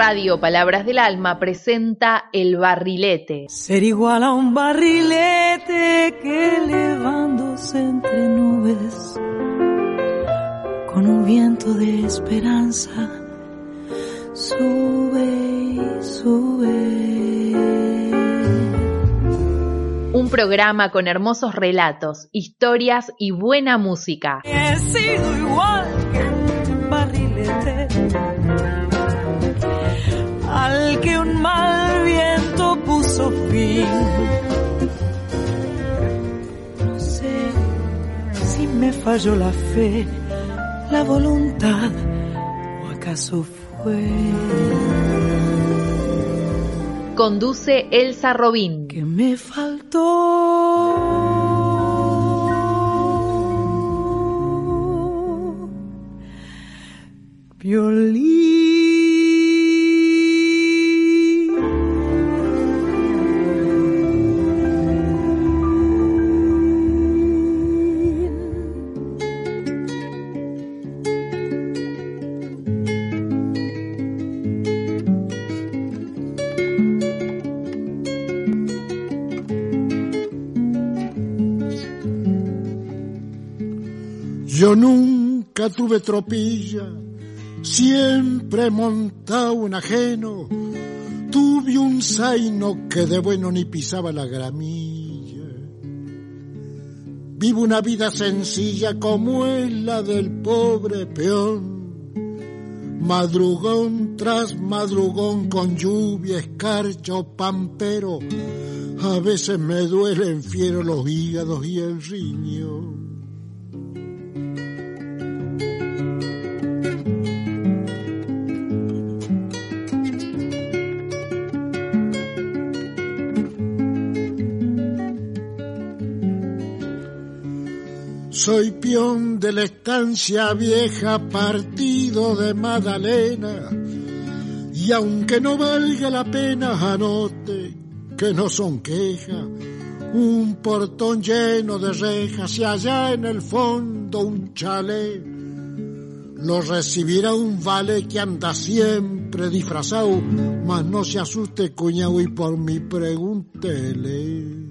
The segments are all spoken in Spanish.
Radio Palabras del Alma presenta El Barrilete. Ser igual a un barrilete que elevándose entre nubes con un viento de esperanza sube y sube. Un programa con hermosos relatos, historias y buena música. He sido igual que un barrilete al que un mal viento puso fin. No sé si me falló la fe, la voluntad o acaso fue Conduce Elsa Robín. que me faltó. Tuve tropilla, siempre montado en ajeno. Tuve un zaino que de bueno ni pisaba la gramilla. Vivo una vida sencilla como es la del pobre peón. Madrugón tras madrugón con lluvia, escarcha o pampero. A veces me duelen fiero los hígados y el riñón. Soy peón de la estancia vieja, partido de Magdalena. Y aunque no valga la pena, anote que no son quejas. Un portón lleno de rejas y allá en el fondo un chalet. Lo recibirá un vale que anda siempre disfrazado, mas no se asuste cuñado y por mi pregúntele.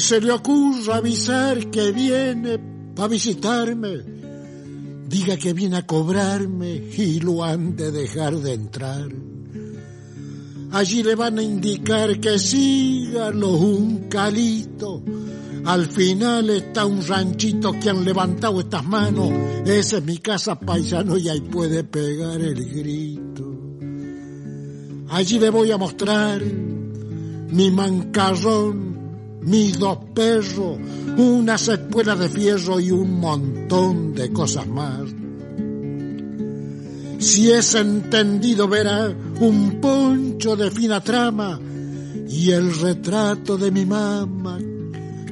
Se le ocurra avisar que viene para visitarme. Diga que viene a cobrarme y lo han de dejar de entrar. Allí le van a indicar que siga un calito. Al final está un ranchito que han levantado estas manos. Esa es mi casa paisano y ahí puede pegar el grito. Allí le voy a mostrar mi mancarrón, mis dos perros, unas espuelas de fierro y un montón de cosas más. Si es entendido verá un poncho de fina trama y el retrato de mi mamá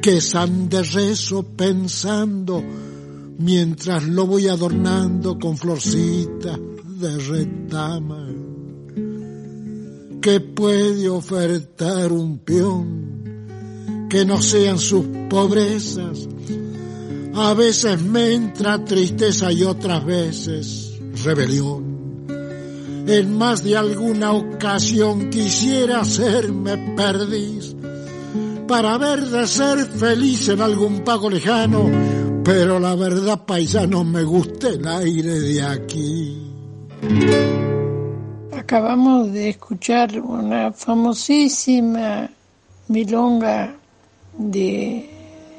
que san de rezo pensando mientras lo voy adornando con florcitas de retama. ¿Qué puede ofertar un peón que no sean sus pobrezas? A veces me entra tristeza y otras veces rebelión. En más de alguna ocasión quisiera hacerme perdiz para ver de ser feliz en algún pago lejano, pero la verdad paisano me gusta el aire de aquí. Acabamos de escuchar una famosísima milonga de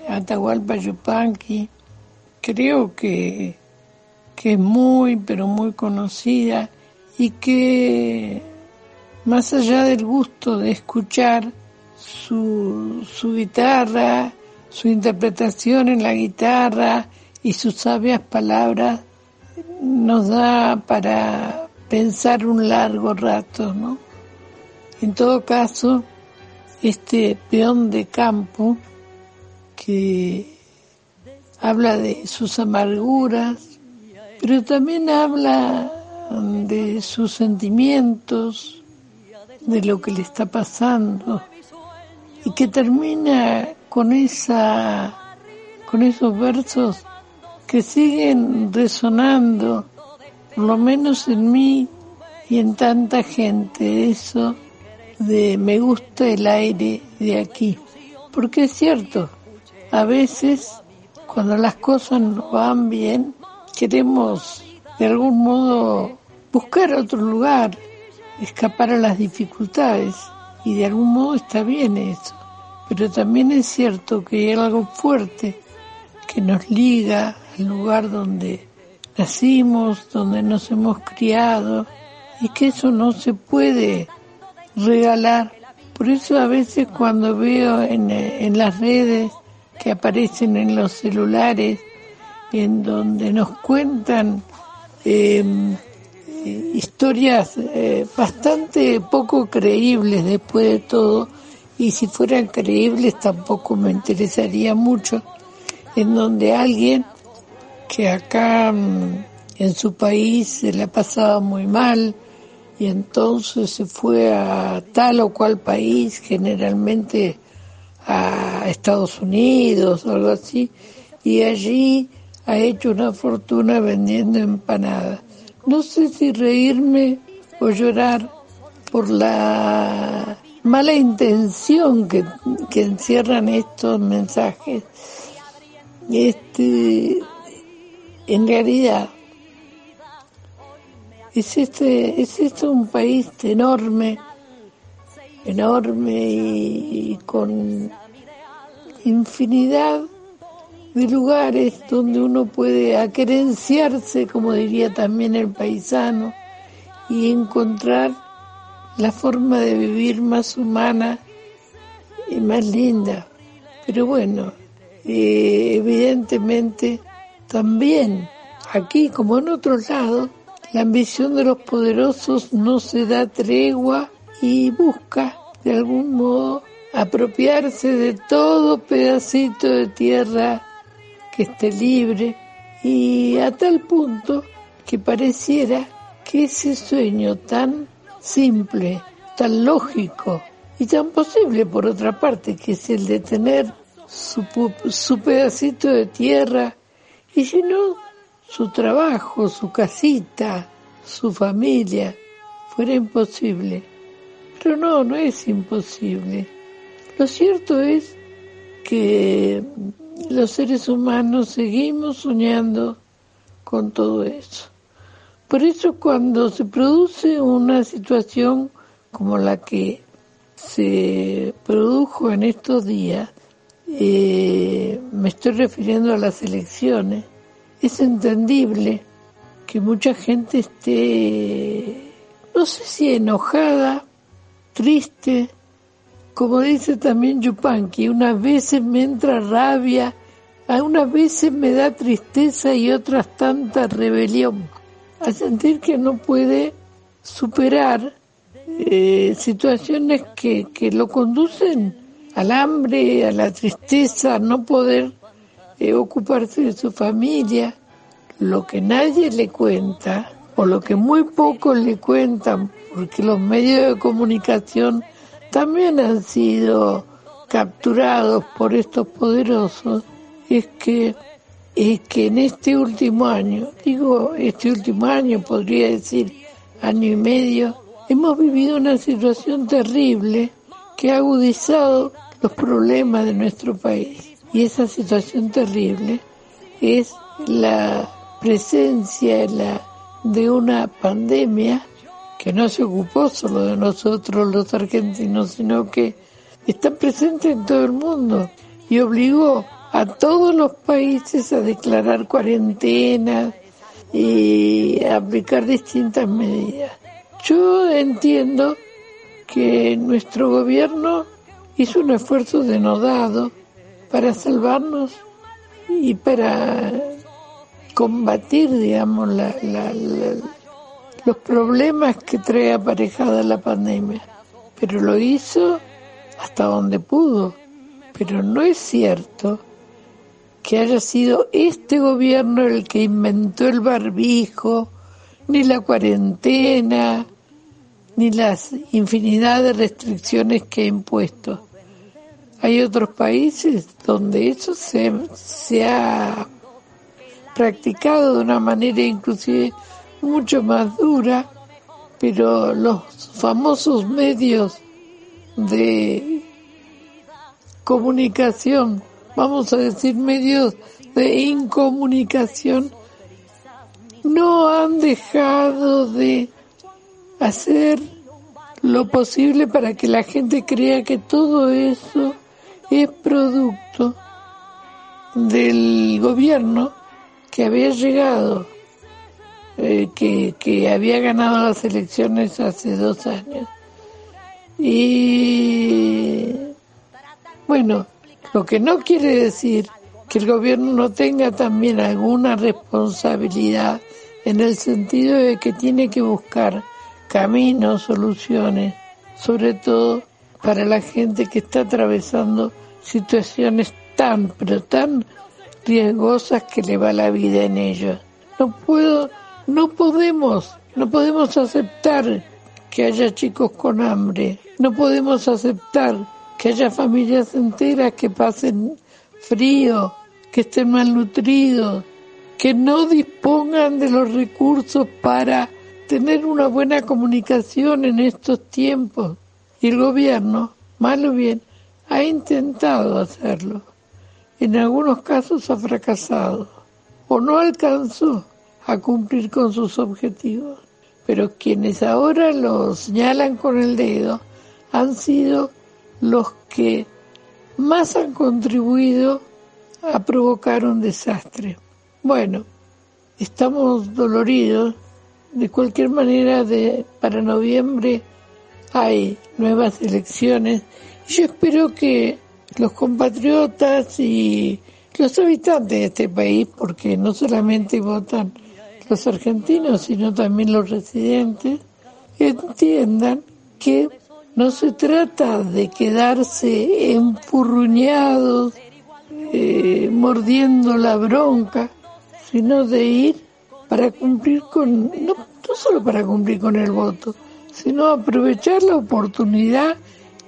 Atahualpa Yupanqui. Creo que, que es muy, pero muy conocida y que más allá del gusto de escuchar su, su guitarra, su interpretación en la guitarra y sus sabias palabras, nos da para pensar un largo rato, ¿no? En todo caso, este peón de campo que habla de sus amarguras, pero también habla de sus sentimientos, de lo que le está pasando y que termina con esa con esos versos que siguen resonando por lo menos en mí y en tanta gente. Eso de me gusta el aire de aquí porque es cierto a veces cuando las cosas no van bien queremos de algún modo buscar otro lugar escapar a las dificultades y de algún modo está bien eso. Pero también es cierto que hay algo fuerte que nos liga al lugar donde nacimos, donde nos hemos criado y que eso no se puede regalar. Por eso a veces cuando veo en, en las redes que aparecen en los celulares, en donde nos cuentan eh, historias bastante poco creíbles después de todo, y si fueran creíbles tampoco me interesaría mucho, en donde alguien que acá mm, en su país se le ha pasado muy mal y entonces se fue a tal o cual país, generalmente a Estados Unidos o algo así, y allí ha hecho una fortuna vendiendo empanadas no sé si reírme o llorar por la mala intención que, encierran estos mensajes. Este, en realidad, es este, es este un país enorme, enorme y con infinidad de lugares donde uno puede aquerenciarse, como diría también el paisano, y encontrar la forma de vivir más humana y más linda. Pero bueno, eh, evidentemente también aquí como en otros lados, la ambición de los poderosos no se da tregua y busca de algún modo apropiarse de todo pedacito de tierra que esté libre y a tal punto que pareciera que ese sueño tan simple, tan lógico y tan posible por otra parte, que es el de tener su, su pedacito de tierra y si no, su trabajo, su casita, su familia, fuera imposible. Pero no, no es imposible. Lo cierto es que los seres humanos seguimos soñando con todo eso. Por eso cuando se produce una situación como la que se produjo en estos días, eh, me estoy refiriendo a las elecciones, es entendible que mucha gente esté, no sé si enojada, triste, como dice también Yupanqui, unas veces me entra rabia, unas veces me da tristeza y otras tanta rebelión, a sentir que no puede superar eh, situaciones que, que lo conducen al hambre, a la tristeza, a no poder eh, ocuparse de su familia, lo que nadie le cuenta o lo que muy pocos le cuentan, porque los medios de comunicación también han sido capturados por estos poderosos es que es que en este último año, digo este último año, podría decir año y medio, hemos vivido una situación terrible que ha agudizado los problemas de nuestro país. Y esa situación terrible es la presencia de una pandemia que no se ocupó solo de nosotros los argentinos, sino que está presente en todo el mundo y obligó a todos los países a declarar cuarentena y a aplicar distintas medidas. Yo entiendo que nuestro gobierno hizo un esfuerzo denodado para salvarnos y para combatir, digamos, la, la los problemas que trae aparejada la pandemia, pero lo hizo hasta donde pudo. Pero no es cierto que haya sido este gobierno el que inventó el barbijo, ni la cuarentena, ni las infinidad de restricciones que ha impuesto. Hay otros países donde eso se, se ha practicado de una manera inclusive mucho más dura, pero los famosos medios de comunicación, vamos a decir medios de incomunicación, no han dejado de hacer lo posible para que la gente crea que todo eso es producto del gobierno que había llegado, eh, que, que había ganado las elecciones hace dos años. Y bueno, lo que no quiere decir que el gobierno no tenga también alguna responsabilidad en el sentido de que tiene que buscar caminos, soluciones, sobre todo para la gente que está atravesando situaciones tan, pero tan riesgosas que le va la vida en ellos. No puedo, no podemos, no podemos aceptar que haya chicos con hambre, no podemos aceptar que haya familias enteras que pasen frío, que estén malnutridos, que no dispongan de los recursos para tener una buena comunicación en estos tiempos. Y el gobierno, mal o bien, ha intentado hacerlo. En algunos casos ha fracasado o no alcanzó a cumplir con sus objetivos. Pero quienes ahora lo señalan con el dedo han sido los que más han contribuido a provocar un desastre. Bueno, estamos doloridos de cualquier manera, de, para noviembre hay nuevas elecciones. Yo espero que los compatriotas y los habitantes de este país, porque no solamente votan los argentinos, sino también los residentes, entiendan que no se trata de quedarse empurruñados, eh, mordiendo la bronca, sino de ir para cumplir con, no solo para cumplir con el voto, sino aprovechar la oportunidad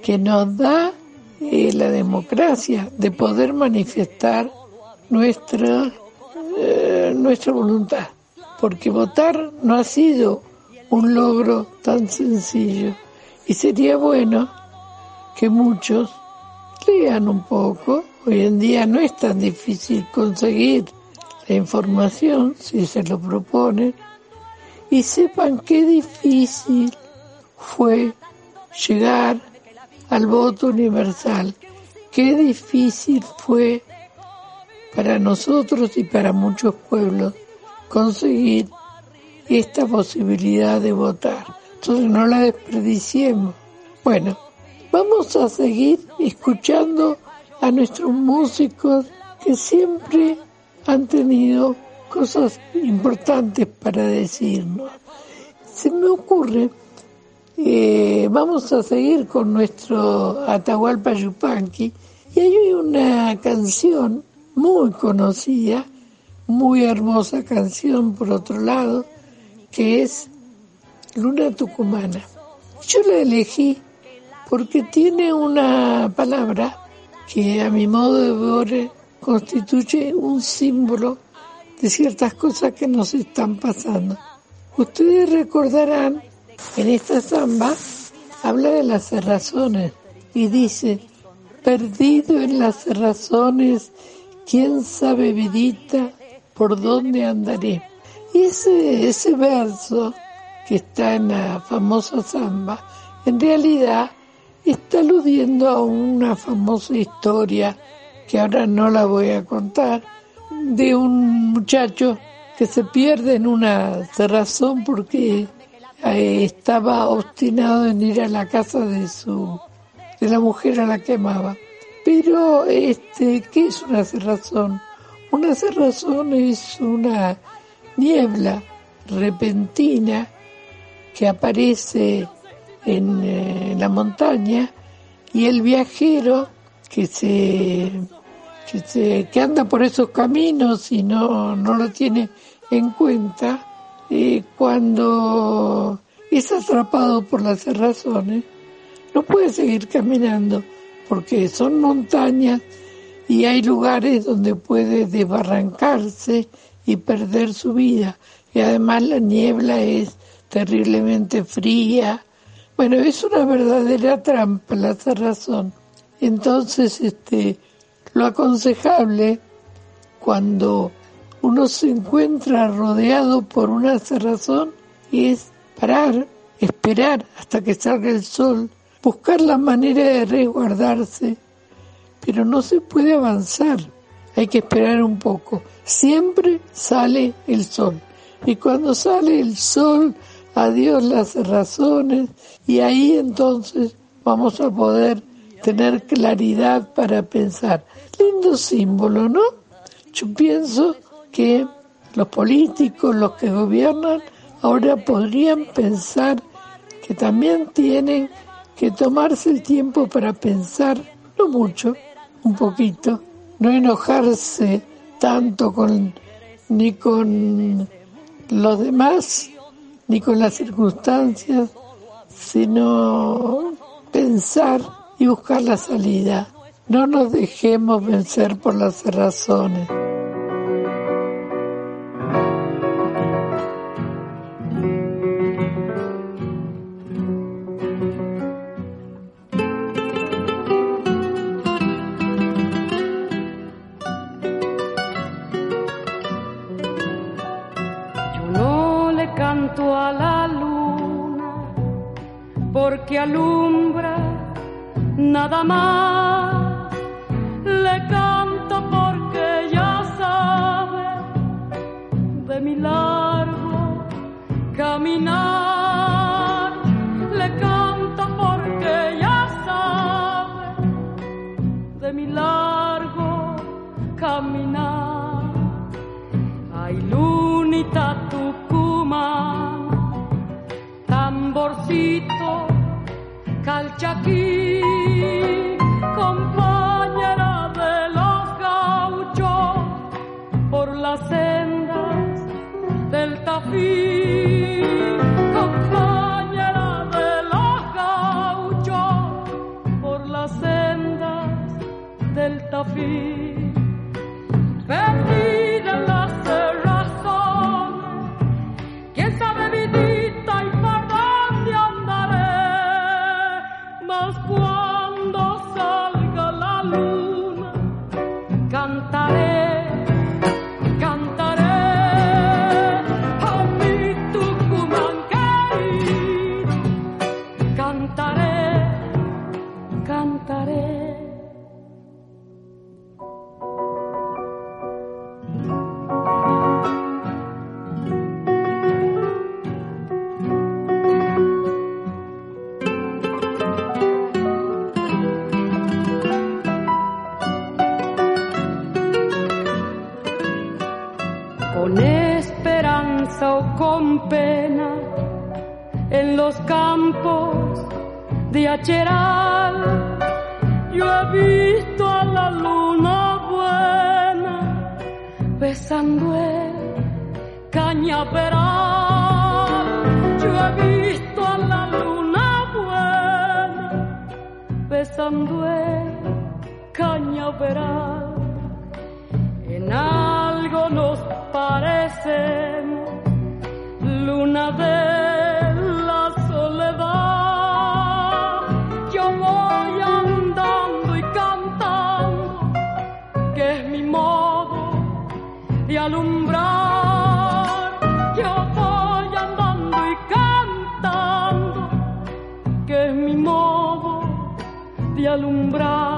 que nos da eh, la democracia de poder manifestar nuestra, eh, nuestra voluntad. Porque votar no ha sido un logro tan sencillo. Y sería bueno que muchos lean un poco. Hoy en día no es tan difícil conseguir la información si se lo proponen y sepan qué difícil fue llegar al voto universal, qué difícil fue para nosotros y para muchos pueblos conseguir esta posibilidad de votar. Entonces no la desperdiciemos. Bueno, vamos a seguir escuchando a nuestros músicos que siempre han tenido cosas importantes para decirnos. Se me ocurre, eh, vamos a seguir con nuestro Atahualpa Yupanqui, y hay una canción muy conocida, muy hermosa canción por otro lado, que es Luna Tucumana. Yo la elegí porque tiene una palabra que a mi modo de ver constituye un símbolo de ciertas cosas que nos están pasando. Ustedes recordarán, en esta samba habla de las cerrazones y dice, perdido en las cerrazones, quién sabe vidita por dónde andaré. Y ese, ese verso que está en la famosa samba, en realidad está aludiendo a una famosa historia que ahora no la voy a contar, de un muchacho que se pierde en una cerrazón porque estaba obstinado en ir a la casa de su de la mujer a la que amaba. Pero este, ¿qué es una cerrazón? Una cerrazón es una niebla repentina que aparece en eh, la montaña y el viajero que se que, anda por esos caminos y no, no lo tiene en cuenta, eh, cuando es atrapado por las cerrazones, no puede seguir caminando porque son montañas y hay lugares donde puede desbarrancarse y perder su vida. Y además la niebla es terriblemente fría. Bueno, es una verdadera trampa la cerrazón. Entonces, este, lo aconsejable cuando uno se encuentra rodeado por una cerrazón es parar, esperar hasta que salga el sol, buscar la manera de resguardarse, pero no se puede avanzar, hay que esperar un poco. Siempre sale el sol y cuando sale el sol, adiós las razones y ahí entonces vamos a poder tener claridad para pensar. Lindo símbolo, ¿no? Yo pienso que los políticos, los que gobiernan, ahora podrían pensar que también tienen que tomarse el tiempo para pensar, no mucho, un poquito, no enojarse tanto con ni con los demás, ni con las circunstancias, sino pensar y buscar la salida. No nos dejemos vencer por las razones. Besando el cañaveral. Yo he visto a la luna buena besando el cañaveral en algo nos parecemos, luna de alumbrar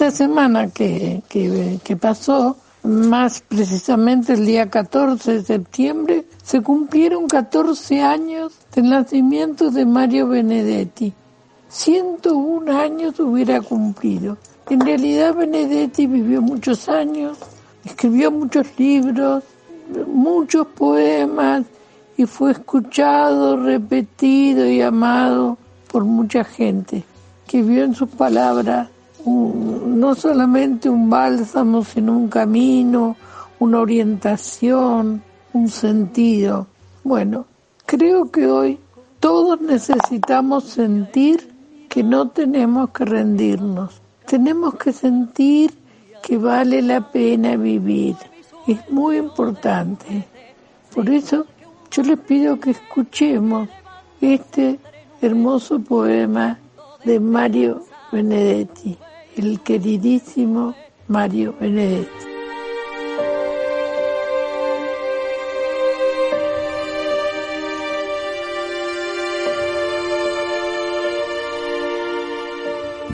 esta semana que, que, que pasó, más precisamente el día 14 de septiembre, se cumplieron 14 años del nacimiento de Mario Benedetti. 101 años hubiera cumplido. En realidad Benedetti vivió muchos años, escribió muchos libros, muchos poemas y fue escuchado, repetido y amado por mucha gente que vio en sus palabras un- no solamente un bálsamo, sino un camino, una orientación, un sentido. Bueno, creo que hoy todos necesitamos sentir que no tenemos que rendirnos. Tenemos que sentir que vale la pena vivir. Es muy importante. Por eso yo les pido que escuchemos este hermoso poema de Mario Benedetti, el queridísimo Mario Benedetti.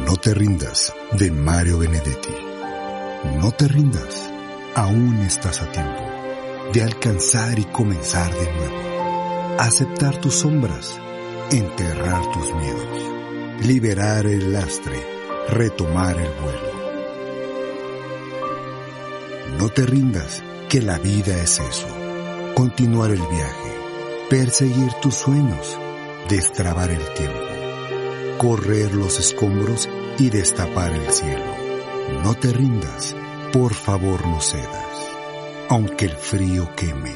No te rindas, de Mario Benedetti. No te rindas, aún estás a tiempo de alcanzar y comenzar de nuevo. Aceptar tus sombras, enterrar tus miedos, liberar el lastre, retomar el vuelo. No te rindas, que la vida es eso. Continuar el viaje, perseguir tus sueños, destrabar el tiempo correr los escombros y destapar el cielo. No te rindas, por favor no cedas, aunque el frío queme,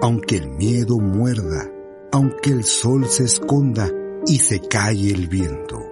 aunque el miedo muerda, aunque el sol se esconda y se calle el viento.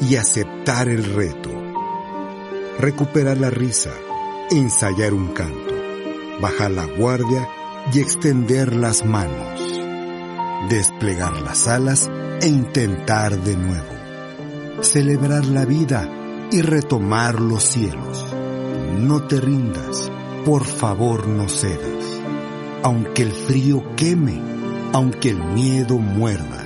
y aceptar el reto. Recuperar la risa, ensayar un canto, bajar la guardia y extender las manos desplegar las alas e intentar de nuevo, celebrar la vida y retomar los cielos. No te rindas, por favor no cedas, aunque el frío queme, aunque el miedo muerda,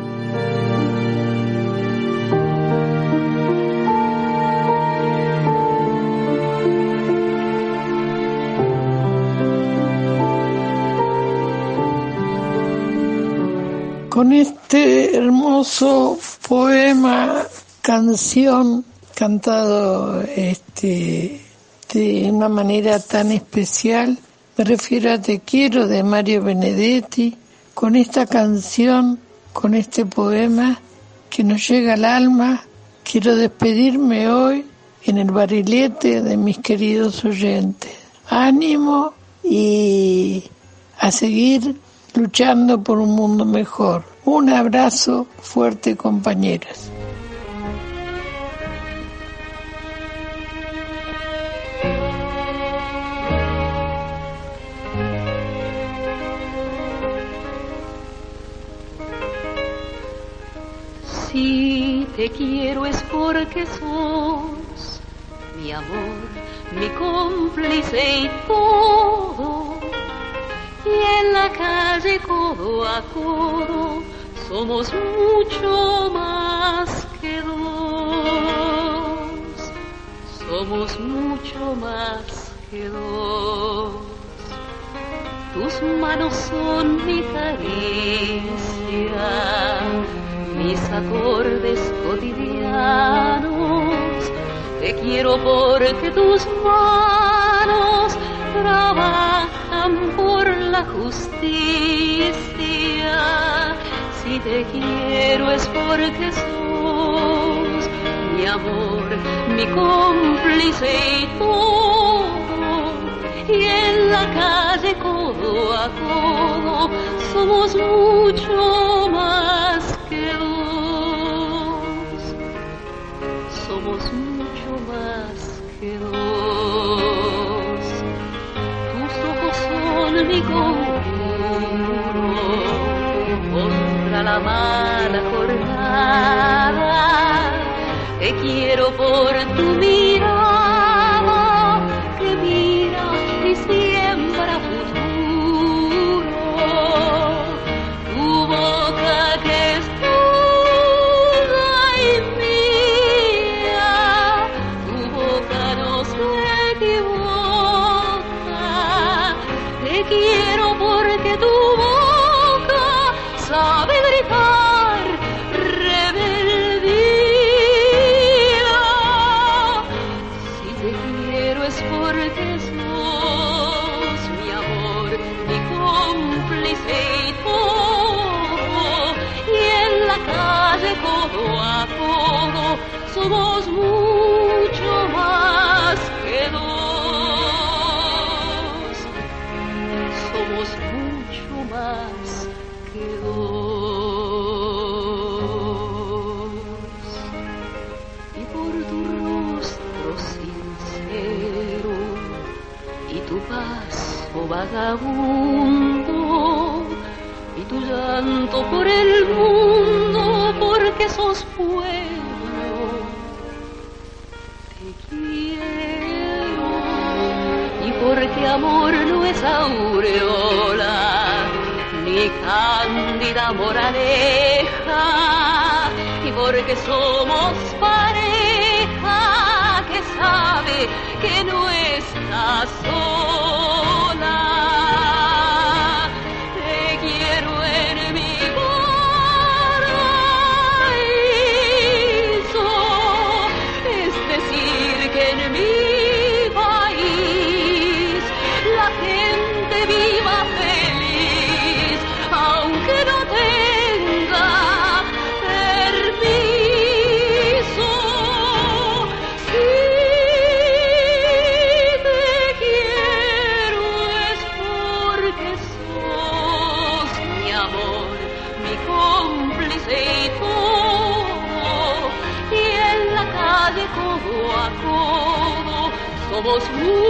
Con este hermoso poema, canción, cantado este, de una manera tan especial. Me refiero a Te quiero de Mario Benedetti, con esta canción, con este poema que nos llega al alma. Quiero despedirme hoy en el barilete de mis queridos oyentes. Ánimo y a seguir luchando por un mundo mejor. Un abrazo fuerte compañeras. Si te quiero es porque sos mi amor, mi cómplice y todo. Calle codo a codo somos mucho más que dos. Somos mucho más que dos. Tus manos son mi caricia, mis acordes cotidianos. Te quiero porque tus manos trabajan por justicia. Si te quiero es porque sos mi amor, mi cómplice y todo. Y en la calle codo a codo somos mucho mala jornada. Te quiero por tu vida. y tu llanto por el mundo porque sos pueblo. Te quiero y porque amor no es aureola ni cándida moraleja y porque somos pareja que sabe que no está sola. Most.